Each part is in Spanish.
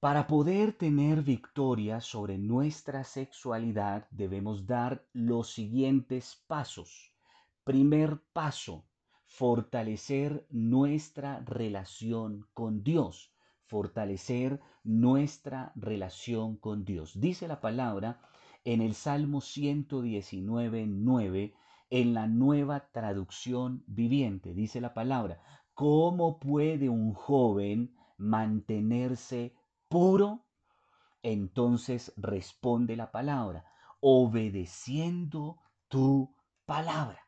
Para poder tener victoria sobre nuestra sexualidad debemos dar los siguientes pasos. Primer paso, fortalecer nuestra relación con Dios. Fortalecer nuestra relación con Dios. Dice la palabra en el Salmo 119, 9, en la nueva traducción viviente. Dice la palabra, ¿cómo puede un joven mantenerse puro? Entonces responde la palabra, obedeciendo tu palabra.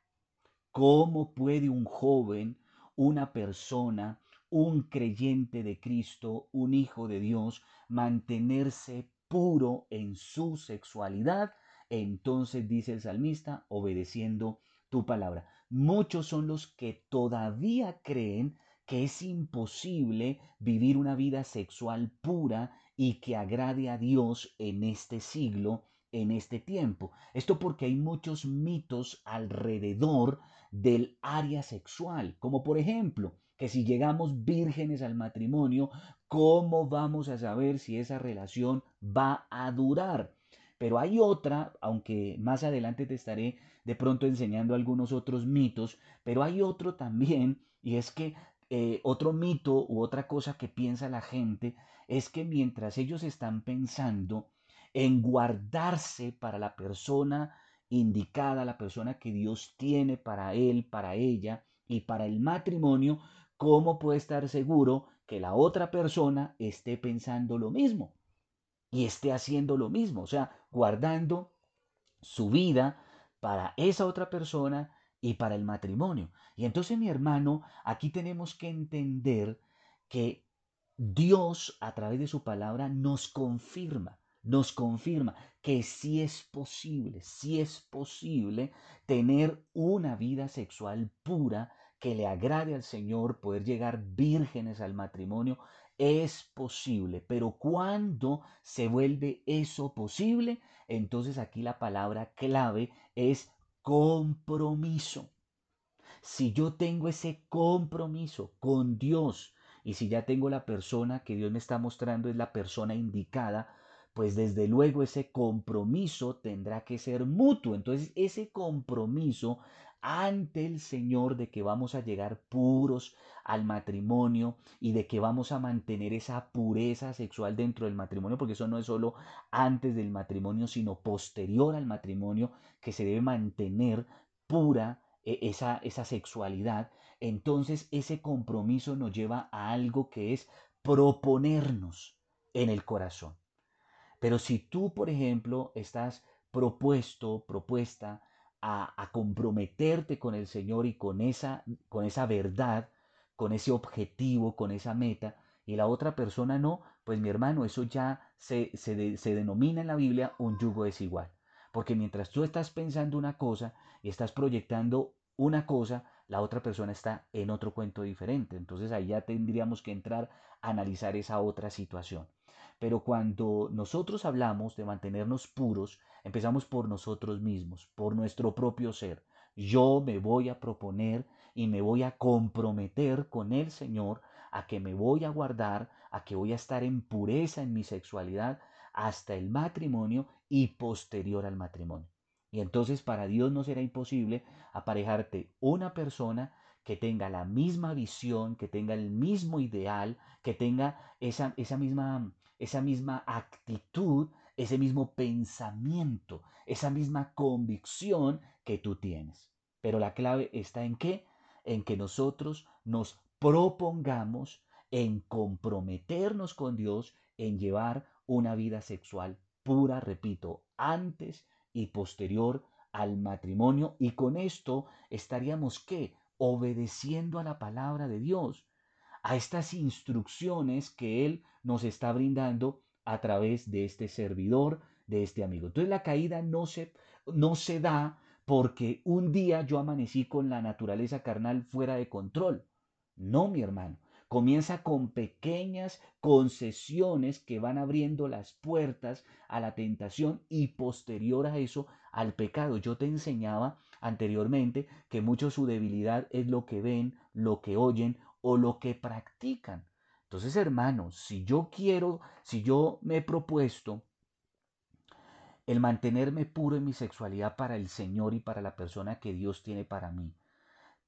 ¿Cómo puede un joven, una persona, un creyente de Cristo, un hijo de Dios, mantenerse puro en su sexualidad? Entonces dice el salmista, obedeciendo tu palabra. Muchos son los que todavía creen que es imposible vivir una vida sexual pura y que agrade a Dios en este siglo, en este tiempo. Esto porque hay muchos mitos alrededor del área sexual, como por ejemplo, que si llegamos vírgenes al matrimonio, ¿cómo vamos a saber si esa relación va a durar? Pero hay otra, aunque más adelante te estaré de pronto enseñando algunos otros mitos, pero hay otro también, y es que eh, otro mito u otra cosa que piensa la gente es que mientras ellos están pensando en guardarse para la persona indicada, la persona que Dios tiene para él, para ella y para el matrimonio, ¿cómo puede estar seguro que la otra persona esté pensando lo mismo y esté haciendo lo mismo? O sea, guardando su vida para esa otra persona y para el matrimonio. Y entonces, mi hermano, aquí tenemos que entender que Dios a través de su palabra nos confirma, nos confirma que sí es posible, sí es posible tener una vida sexual pura que le agrade al Señor, poder llegar vírgenes al matrimonio, es posible. Pero cuando se vuelve eso posible, entonces aquí la palabra clave es compromiso. Si yo tengo ese compromiso con Dios y si ya tengo la persona que Dios me está mostrando es la persona indicada, pues desde luego ese compromiso tendrá que ser mutuo. Entonces ese compromiso ante el Señor de que vamos a llegar puros al matrimonio y de que vamos a mantener esa pureza sexual dentro del matrimonio, porque eso no es solo antes del matrimonio, sino posterior al matrimonio, que se debe mantener pura eh, esa, esa sexualidad. Entonces ese compromiso nos lleva a algo que es proponernos en el corazón. Pero si tú, por ejemplo, estás propuesto, propuesta a, comprometerte con el Señor y con esa, con esa verdad, con ese objetivo, con esa meta, y la otra persona no, pues mi hermano, eso ya se, se, se denomina en la Biblia un yugo desigual. Porque mientras tú estás pensando una cosa y estás proyectando una cosa, la otra persona está en otro cuento diferente. Entonces ahí ya tendríamos que entrar a analizar esa otra situación. Pero cuando nosotros hablamos de mantenernos puros, empezamos por nosotros mismos, por nuestro propio ser. Yo me voy a proponer y me voy a comprometer con el Señor a que me voy a guardar, a que voy a estar en pureza en mi sexualidad hasta el matrimonio y posterior al matrimonio. Y entonces para Dios no será imposible aparejarte una persona que tenga la misma visión, que tenga el mismo ideal, que tenga esa, esa misma esa misma actitud, ese mismo pensamiento, esa misma convicción que tú tienes. Pero la clave está en qué? En que nosotros nos propongamos en comprometernos con Dios, en llevar una vida sexual pura, repito, antes y posterior al matrimonio. Y con esto estaríamos qué? Obedeciendo a la palabra de Dios a estas instrucciones que Él nos está brindando a través de este servidor, de este amigo. Entonces la caída no se, no se da porque un día yo amanecí con la naturaleza carnal fuera de control. No, mi hermano. Comienza con pequeñas concesiones que van abriendo las puertas a la tentación y posterior a eso al pecado. Yo te enseñaba anteriormente que mucho su debilidad es lo que ven, lo que oyen o lo que practican. Entonces, hermanos, si yo quiero, si yo me he propuesto el mantenerme puro en mi sexualidad para el Señor y para la persona que Dios tiene para mí,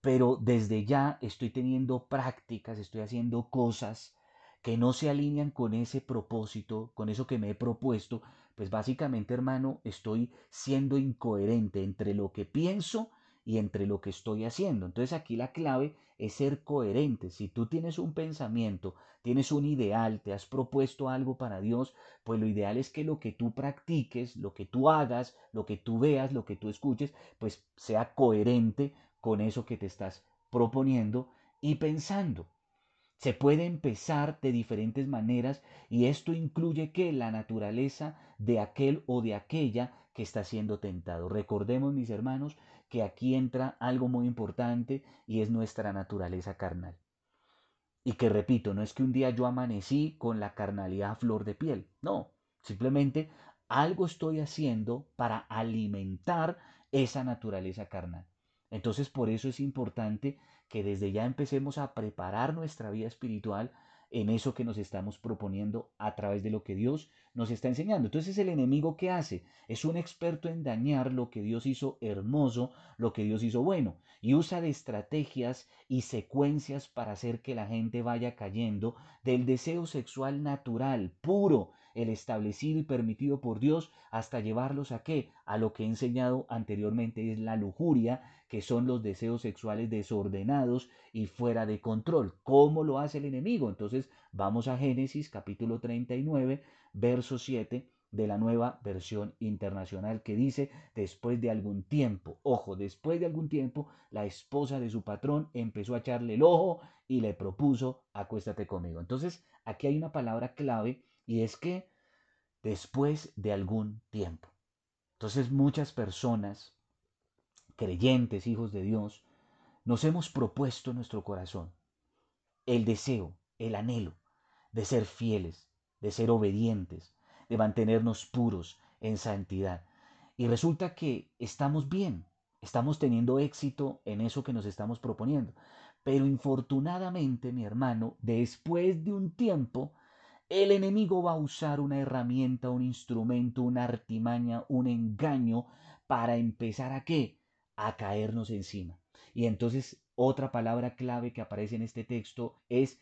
pero desde ya estoy teniendo prácticas, estoy haciendo cosas que no se alinean con ese propósito, con eso que me he propuesto, pues básicamente, hermano, estoy siendo incoherente entre lo que pienso y entre lo que estoy haciendo. Entonces aquí la clave es ser coherente. Si tú tienes un pensamiento, tienes un ideal, te has propuesto algo para Dios, pues lo ideal es que lo que tú practiques, lo que tú hagas, lo que tú veas, lo que tú escuches, pues sea coherente con eso que te estás proponiendo y pensando. Se puede empezar de diferentes maneras y esto incluye que la naturaleza de aquel o de aquella que está siendo tentado. Recordemos, mis hermanos, que aquí entra algo muy importante y es nuestra naturaleza carnal. Y que repito, no es que un día yo amanecí con la carnalidad a flor de piel, no, simplemente algo estoy haciendo para alimentar esa naturaleza carnal. Entonces por eso es importante que desde ya empecemos a preparar nuestra vida espiritual en eso que nos estamos proponiendo a través de lo que Dios nos está enseñando. Entonces el enemigo que hace es un experto en dañar lo que Dios hizo hermoso, lo que Dios hizo bueno, y usa de estrategias y secuencias para hacer que la gente vaya cayendo del deseo sexual natural, puro, el establecido y permitido por Dios, hasta llevarlos a qué? A lo que he enseñado anteriormente es la lujuria, que son los deseos sexuales desordenados y fuera de control. ¿Cómo lo hace el enemigo? Entonces vamos a Génesis capítulo 39, verso 7 de la nueva versión internacional que dice, después de algún tiempo, ojo, después de algún tiempo, la esposa de su patrón empezó a echarle el ojo y le propuso, acuéstate conmigo. Entonces, aquí hay una palabra clave y es que después de algún tiempo. Entonces muchas personas, creyentes, hijos de Dios, nos hemos propuesto en nuestro corazón el deseo, el anhelo de ser fieles, de ser obedientes, de mantenernos puros en santidad. Y resulta que estamos bien, estamos teniendo éxito en eso que nos estamos proponiendo. Pero infortunadamente, mi hermano, después de un tiempo, el enemigo va a usar una herramienta, un instrumento, una artimaña, un engaño para empezar a qué? A caernos encima. Y entonces otra palabra clave que aparece en este texto es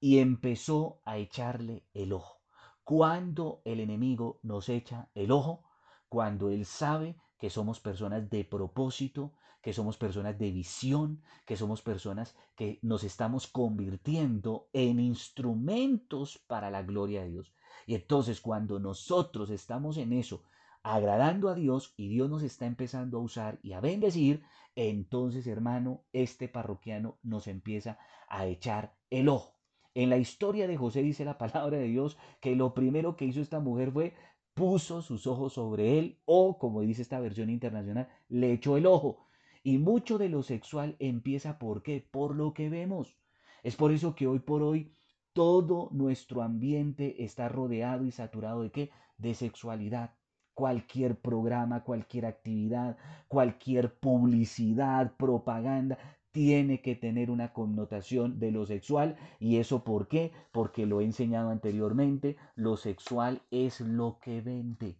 y empezó a echarle el ojo. Cuando el enemigo nos echa el ojo, cuando él sabe que somos personas de propósito, que somos personas de visión, que somos personas que nos estamos convirtiendo en instrumentos para la gloria de Dios. Y entonces cuando nosotros estamos en eso, agradando a Dios y Dios nos está empezando a usar y a bendecir, entonces hermano, este parroquiano nos empieza a echar el ojo. En la historia de José dice la palabra de Dios que lo primero que hizo esta mujer fue puso sus ojos sobre él o, como dice esta versión internacional, le echó el ojo. Y mucho de lo sexual empieza por qué? Por lo que vemos. Es por eso que hoy por hoy todo nuestro ambiente está rodeado y saturado de qué? De sexualidad. Cualquier programa, cualquier actividad, cualquier publicidad, propaganda, tiene que tener una connotación de lo sexual. ¿Y eso por qué? Porque lo he enseñado anteriormente, lo sexual es lo que vende.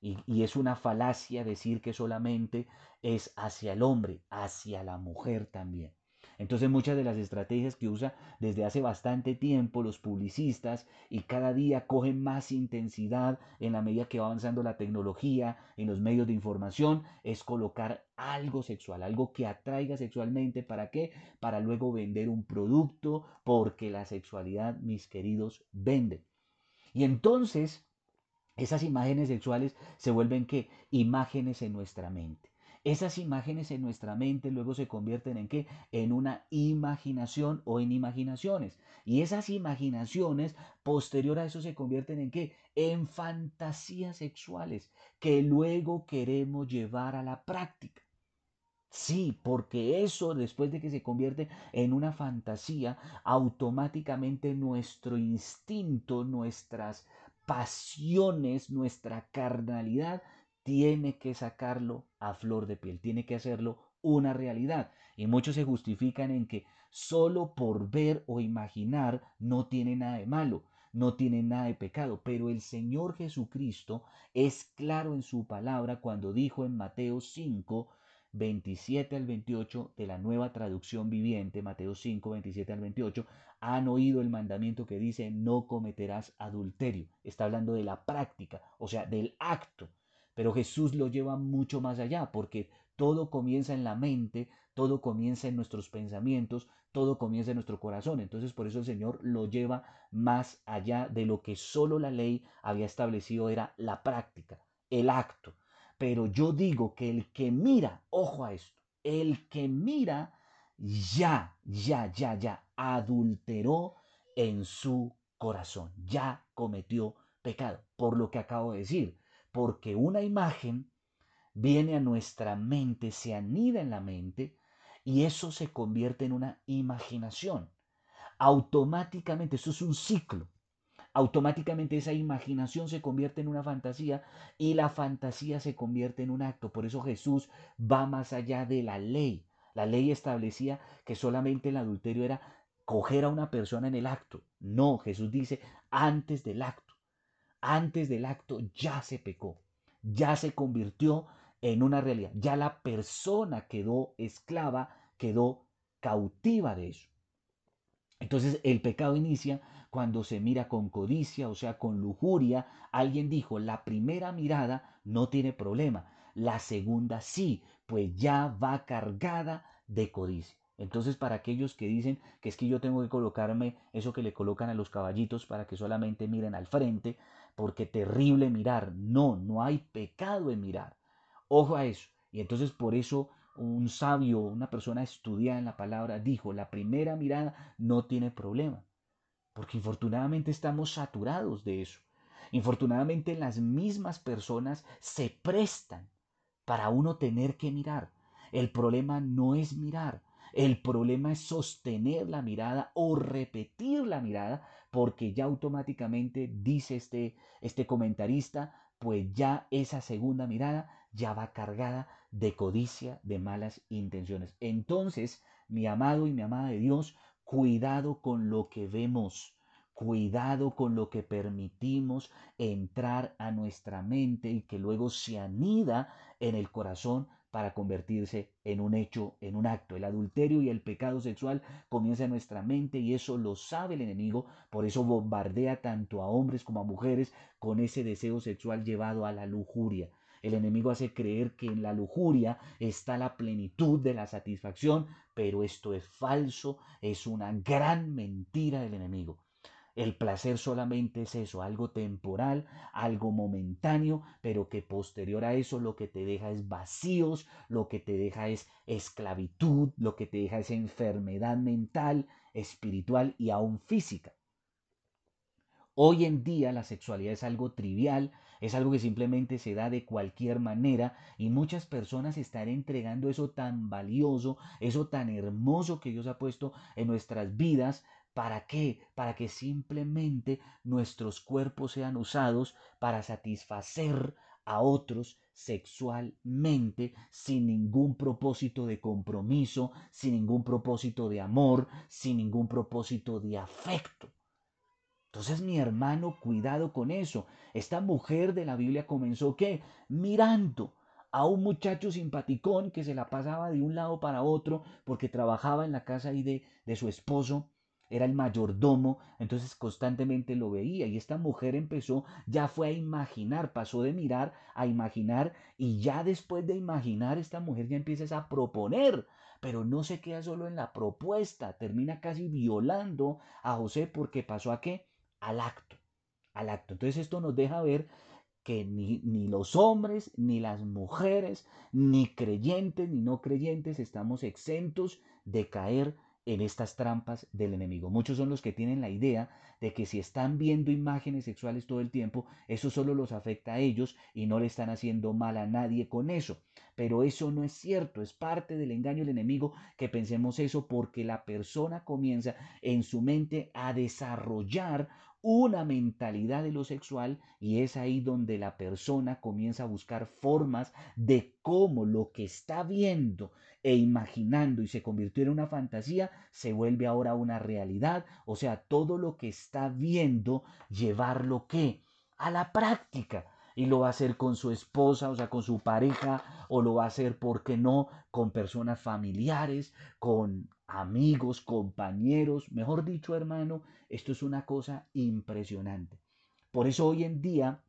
Y, es una falacia decir que solamente es hacia el hombre, hacia la mujer también. Entonces muchas de las estrategias que usa desde hace bastante tiempo los publicistas y cada día cogen más intensidad en la medida que va avanzando la tecnología en los medios de información es colocar algo sexual, algo que atraiga sexualmente. ¿Para qué? Para luego vender un producto porque la sexualidad, mis queridos, vende. Y entonces esas imágenes sexuales se vuelven que imágenes en nuestra mente. Esas imágenes en nuestra mente luego se convierten en qué? En una imaginación o en imaginaciones. Y esas imaginaciones posterior a eso se convierten en qué? En fantasías sexuales que luego queremos llevar a la práctica. Sí, porque eso después de que se convierte en una fantasía, automáticamente nuestro instinto, nuestras pasiones, nuestra carnalidad, tiene que sacarlo a flor de piel, tiene que hacerlo una realidad. Y muchos se justifican en que Solo por ver o imaginar no tiene nada de malo, no tiene nada de pecado. Pero el Señor Jesucristo es claro en su palabra cuando dijo en Mateo 5, 27 al 28 de la nueva traducción viviente, Mateo 5, 27 al 28, han oído el mandamiento que dice no cometerás adulterio. Está hablando de la práctica, o sea, del acto. Pero Jesús lo lleva mucho más allá, porque todo comienza en la mente, todo comienza en nuestros pensamientos, todo comienza en nuestro corazón. Entonces por eso el Señor lo lleva más allá de lo que solo la ley había establecido, era la práctica, el acto. Pero yo digo que el que mira, ojo a esto, el que mira ya, ya, ya, ya adulteró en su corazón, ya cometió pecado, por lo que acabo de decir, porque una imagen viene a nuestra mente, se anida en la mente y eso se convierte en una imaginación. Automáticamente, eso es un ciclo automáticamente esa imaginación se convierte en una fantasía y la fantasía se convierte en un acto. Por eso Jesús va más allá de la ley. La ley establecía que solamente el adulterio era coger a una persona en el acto. No, Jesús dice antes del acto. Antes del acto ya se pecó, ya se convirtió en una realidad. Ya la persona quedó esclava, quedó cautiva de eso. Entonces el pecado inicia cuando se mira con codicia, o sea, con lujuria. Alguien dijo, la primera mirada no tiene problema, la segunda sí, pues ya va cargada de codicia. Entonces, para aquellos que dicen que es que yo tengo que colocarme eso que le colocan a los caballitos para que solamente miren al frente, porque terrible mirar. No, no hay pecado en mirar. Ojo a eso. Y entonces por eso un sabio, una persona estudiada en la palabra, dijo, la primera mirada no tiene problema. Porque infortunadamente estamos saturados de eso. Infortunadamente las mismas personas se prestan para uno tener que mirar. El problema no es mirar, el problema es sostener la mirada o repetir la mirada porque ya automáticamente dice este, este comentarista, pues ya esa segunda mirada ya va cargada de codicia, de malas intenciones. Entonces, mi amado y mi amada de Dios, Cuidado con lo que vemos. Cuidado con lo que permitimos entrar a nuestra mente y que luego se anida en el corazón para convertirse en un hecho, en un acto. El adulterio y el pecado sexual comienza en nuestra mente y eso lo sabe el enemigo, por eso bombardea tanto a hombres como a mujeres con ese deseo sexual llevado a la lujuria. El enemigo hace creer que en la lujuria está la plenitud de la satisfacción, pero esto es falso, es una gran mentira del enemigo. El placer solamente es eso, algo temporal, algo momentáneo, pero que posterior a eso lo que te deja es vacíos, lo que te deja es esclavitud, lo que te deja es enfermedad mental, espiritual y aún física. Hoy en día la sexualidad es algo trivial, es algo que simplemente se da de cualquier manera y muchas personas están entregando eso tan valioso, eso tan hermoso que Dios ha puesto en nuestras vidas. ¿Para qué? Para que simplemente nuestros cuerpos sean usados para satisfacer a otros sexualmente sin ningún propósito de compromiso, sin ningún propósito de amor, sin ningún propósito de afecto. Entonces, mi hermano, cuidado con eso. Esta mujer de la Biblia comenzó ¿qué? Mirando a un muchacho simpaticón que se la pasaba de un lado para otro porque trabajaba en la casa ahí de, de su esposo era el mayordomo, entonces constantemente lo veía y esta mujer empezó, ya fue a imaginar, pasó de mirar a imaginar y ya después de imaginar esta mujer ya empieza a proponer, pero no se queda solo en la propuesta, termina casi violando a José porque pasó a qué? al acto, al acto. Entonces esto nos deja ver que ni, ni, los hombres, ni las mujeres, ni creyentes, ni no creyentes estamos exentos de caer en estas trampas del enemigo. Muchos son los que tienen la idea de que si están viendo imágenes sexuales todo el tiempo, eso solo los afecta a ellos y no le están haciendo mal a nadie con eso. Pero eso no es cierto, es parte del engaño del enemigo que pensemos eso porque la persona comienza en su mente a desarrollar una mentalidad de lo sexual y es ahí donde la persona comienza a buscar formas de cómo lo que está viendo e imaginando y se convirtió en una fantasía se vuelve ahora una realidad, o sea, todo lo que está viendo llevarlo qué? A la práctica y lo va a hacer con su esposa, o sea, con su pareja, o lo va a hacer, ¿por qué no?, con personas familiares, con amigos, compañeros, mejor dicho, hermano, esto es una cosa impresionante. Por eso hoy en día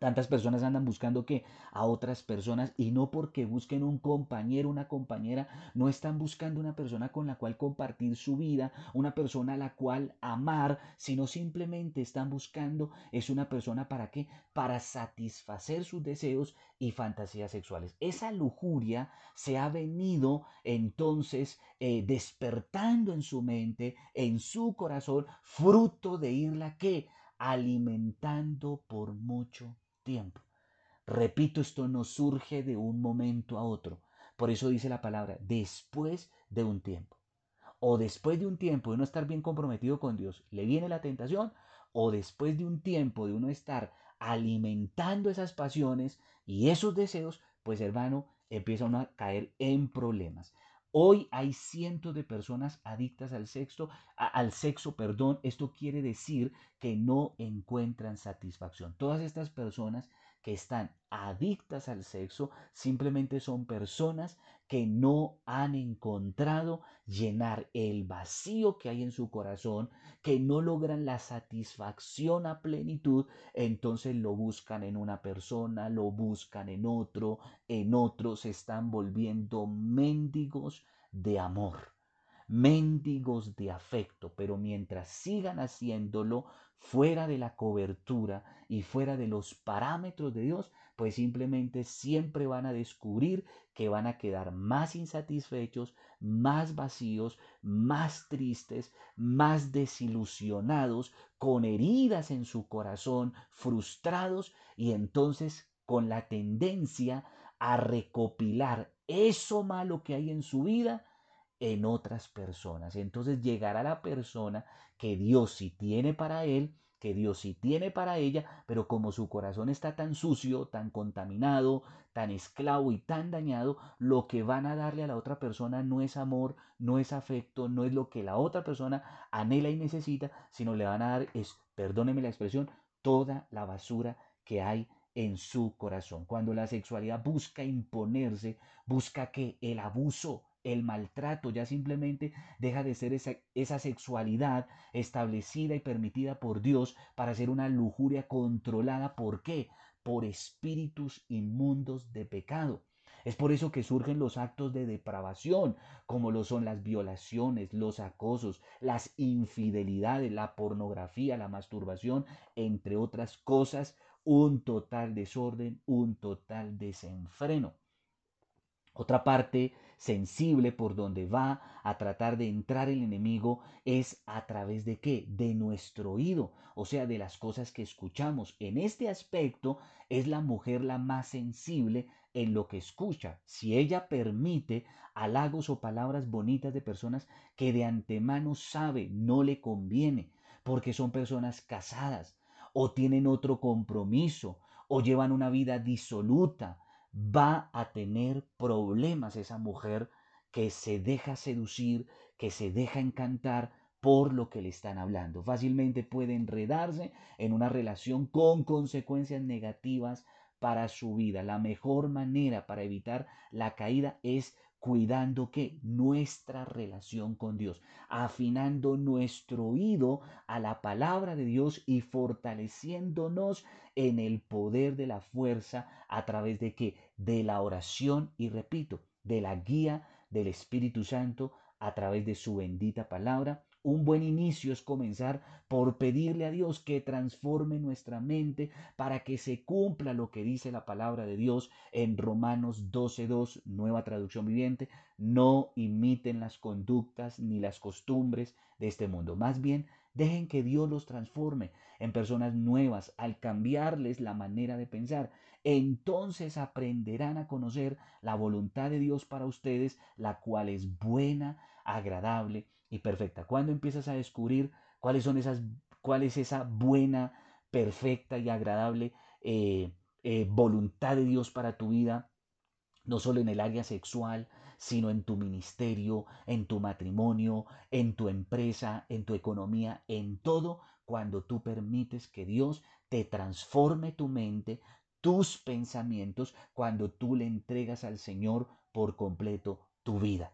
Tantas personas andan buscando que a otras personas y no porque busquen un compañero, una compañera, no están buscando una persona con la cual compartir su vida, una persona a la cual amar, sino simplemente están buscando es una persona para qué? Para satisfacer sus deseos y fantasías sexuales. Esa lujuria se ha venido entonces eh, despertando en su mente, en su corazón, fruto de irla que alimentando por mucho tiempo. Repito, esto no surge de un momento a otro. Por eso dice la palabra, después de un tiempo. O después de un tiempo de no estar bien comprometido con Dios, le viene la tentación, o después de un tiempo de uno estar alimentando esas pasiones y esos deseos, pues hermano, empieza uno a caer en problemas. Hoy hay cientos de personas adictas al sexo, al sexo, perdón. Esto quiere decir que no encuentran satisfacción. Todas estas personas que están adictas al sexo simplemente son personas que no han encontrado llenar el vacío que hay en su corazón, que no logran la satisfacción a plenitud, entonces lo buscan en una persona, lo buscan en otro, en otro se están volviendo mendigos de amor mendigos de afecto, pero mientras sigan haciéndolo fuera de la cobertura y fuera de los parámetros de Dios, pues simplemente siempre van a descubrir que van a quedar más insatisfechos, más vacíos, más tristes, más desilusionados, con heridas en su corazón, frustrados y entonces con la tendencia a recopilar eso malo que hay en su vida en otras personas. Entonces llegará la persona que Dios sí tiene para él, que Dios sí tiene para ella, pero como su corazón está tan sucio, tan contaminado, tan esclavo y tan dañado, lo que van a darle a la otra persona no es amor, no es afecto, no es lo que la otra persona anhela y necesita, sino le van a dar, es, perdóneme la expresión, toda la basura que hay en su corazón. Cuando la sexualidad busca imponerse, busca que el abuso, el maltrato ya simplemente deja de ser esa, esa, sexualidad establecida y permitida por Dios para ser una lujuria controlada. ¿Por qué? Por espíritus inmundos de pecado. Es por eso que surgen los actos de depravación, como lo son las violaciones, los acosos, las infidelidades, la pornografía, la masturbación, entre otras cosas, un total desorden, un total desenfreno. Otra parte sensible por donde va a tratar de entrar el enemigo es a través de qué? De nuestro oído, o sea, de las cosas que escuchamos. En este aspecto es la mujer la más sensible en lo que escucha. Si ella permite halagos o palabras bonitas de personas que de antemano sabe no le conviene, porque son personas casadas o tienen otro compromiso o llevan una vida disoluta va a tener problemas esa mujer que se deja seducir, que se deja encantar por lo que le están hablando. Fácilmente puede enredarse en una relación con consecuencias negativas para su vida. La mejor manera para evitar la caída es cuidando que nuestra relación con Dios, afinando nuestro oído a la palabra de Dios y fortaleciéndonos en el poder de la fuerza a través de que de la oración y repito, de la guía del Espíritu Santo a través de su bendita palabra un buen inicio es comenzar por pedirle a Dios que transforme nuestra mente para que se cumpla lo que dice la palabra de Dios en Romanos 12.2, nueva traducción viviente. No imiten las conductas ni las costumbres de este mundo. Más bien, Dejen que Dios los transforme en personas nuevas al cambiarles la manera de pensar. Entonces aprenderán a conocer la voluntad de Dios para ustedes, la cual es buena, agradable y perfecta. Cuando empiezas a descubrir cuáles son esas, cuál es esa buena, perfecta y agradable eh, eh, voluntad de Dios para tu vida, no solo en el área sexual, sino en tu ministerio, en tu matrimonio, en tu empresa, en tu economía, en todo, cuando tú permites que Dios te transforme tu mente, tus pensamientos, cuando tú le entregas al Señor por completo tu vida.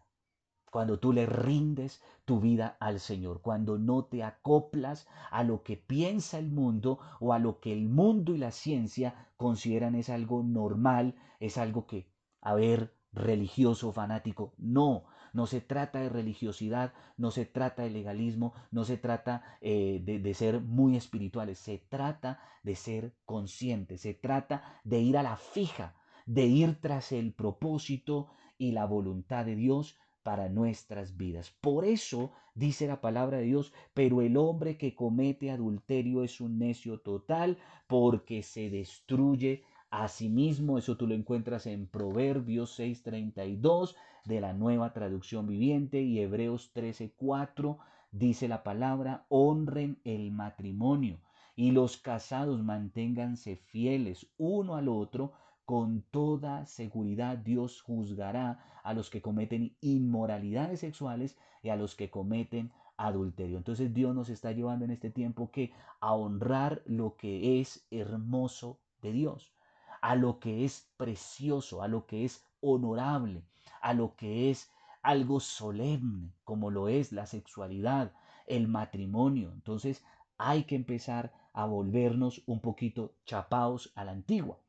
Cuando tú le rindes tu vida al Señor, cuando no te acoplas a lo que piensa el mundo o a lo que el mundo y la ciencia consideran es algo normal, es algo que, a ver, religioso, fanático. No, no se trata de religiosidad, no se trata de legalismo, no se trata eh, de, de ser muy espirituales, se trata de ser conscientes, se trata de ir a la fija, de ir tras el propósito y la voluntad de Dios para nuestras vidas. Por eso dice la palabra de Dios, pero el hombre que comete adulterio es un necio total porque se destruye Asimismo, eso tú lo encuentras en Proverbios 6:32 de la nueva traducción viviente y Hebreos 13:4 dice la palabra, honren el matrimonio y los casados manténganse fieles uno al otro. Con toda seguridad Dios juzgará a los que cometen inmoralidades sexuales y a los que cometen adulterio. Entonces Dios nos está llevando en este tiempo que a honrar lo que es hermoso de Dios a lo que es precioso, a lo que es honorable, a lo que es algo solemne, como lo es la sexualidad, el matrimonio. Entonces hay que empezar a volvernos un poquito chapaos a la antigua.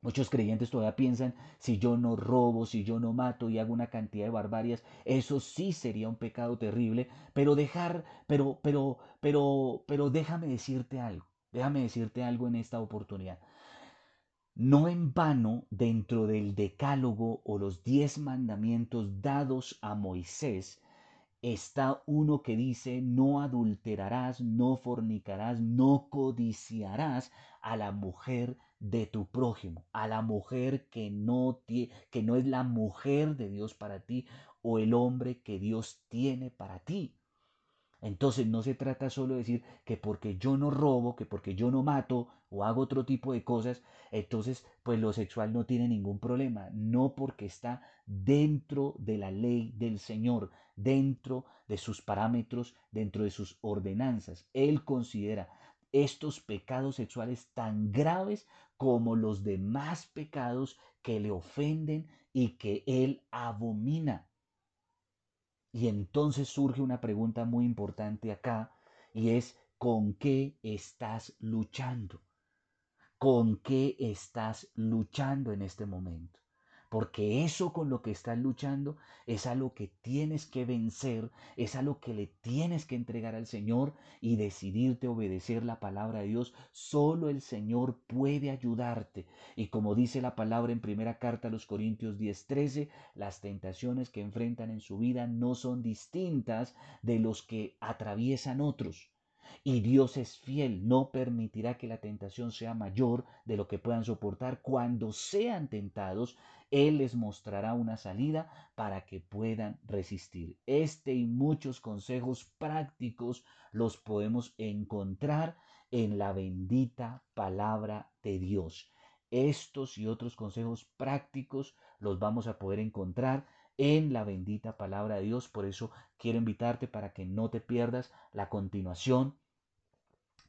Muchos creyentes todavía piensan, si yo no robo, si yo no mato y hago una cantidad de barbarias, eso sí sería un pecado terrible, pero dejar, pero, pero, pero, pero déjame decirte algo, déjame decirte algo en esta oportunidad. No en vano, dentro del decálogo o los diez mandamientos dados a Moisés, está uno que dice, no adulterarás, no fornicarás, no codiciarás a la mujer de tu prójimo, a la mujer que no, que no es la mujer de Dios para ti o el hombre que Dios tiene para ti. Entonces no se trata solo de decir que porque yo no robo, que porque yo no mato o hago otro tipo de cosas, entonces pues lo sexual no tiene ningún problema. No porque está dentro de la ley del Señor, dentro de sus parámetros, dentro de sus ordenanzas. Él considera estos pecados sexuales tan graves como los demás pecados que le ofenden y que Él abomina. Y entonces surge una pregunta muy importante acá y es, ¿con qué estás luchando? ¿Con qué estás luchando en este momento? Porque eso con lo que estás luchando es a lo que tienes que vencer, es a lo que le tienes que entregar al Señor y decidirte obedecer la palabra de Dios. Solo el Señor puede ayudarte. Y como dice la palabra en primera carta a los Corintios 10:13, las tentaciones que enfrentan en su vida no son distintas de los que atraviesan otros. Y Dios es fiel, no permitirá que la tentación sea mayor de lo que puedan soportar. Cuando sean tentados, él les mostrará una salida para que puedan resistir. Este y muchos consejos prácticos los podemos encontrar en la bendita palabra de Dios. Estos y otros consejos prácticos los vamos a poder encontrar en la bendita palabra de Dios. Por eso quiero invitarte para que no te pierdas la continuación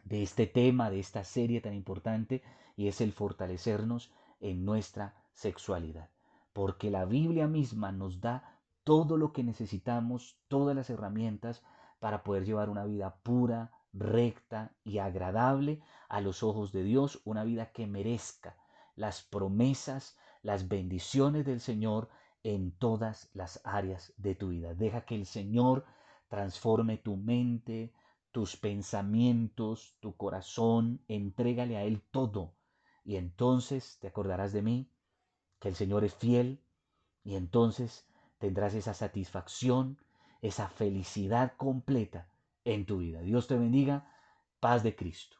de este tema, de esta serie tan importante, y es el fortalecernos en nuestra sexualidad. Porque la Biblia misma nos da todo lo que necesitamos, todas las herramientas para poder llevar una vida pura, recta y agradable a los ojos de Dios, una vida que merezca las promesas, las bendiciones del Señor en todas las áreas de tu vida. Deja que el Señor transforme tu mente, tus pensamientos, tu corazón, entrégale a Él todo. Y entonces te acordarás de mí que el Señor es fiel y entonces tendrás esa satisfacción, esa felicidad completa en tu vida. Dios te bendiga. Paz de Cristo.